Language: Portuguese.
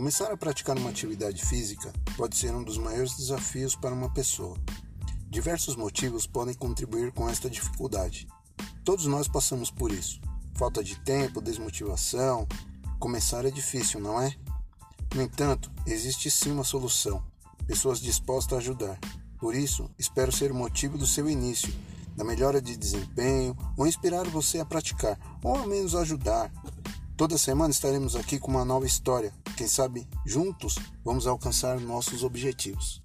Começar a praticar uma atividade física pode ser um dos maiores desafios para uma pessoa. Diversos motivos podem contribuir com esta dificuldade. Todos nós passamos por isso. Falta de tempo, desmotivação. Começar é difícil, não é? No entanto, existe sim uma solução. Pessoas dispostas a ajudar. Por isso, espero ser o motivo do seu início, da melhora de desempenho, ou inspirar você a praticar, ou ao menos ajudar. Toda semana estaremos aqui com uma nova história. Quem sabe juntos vamos alcançar nossos objetivos.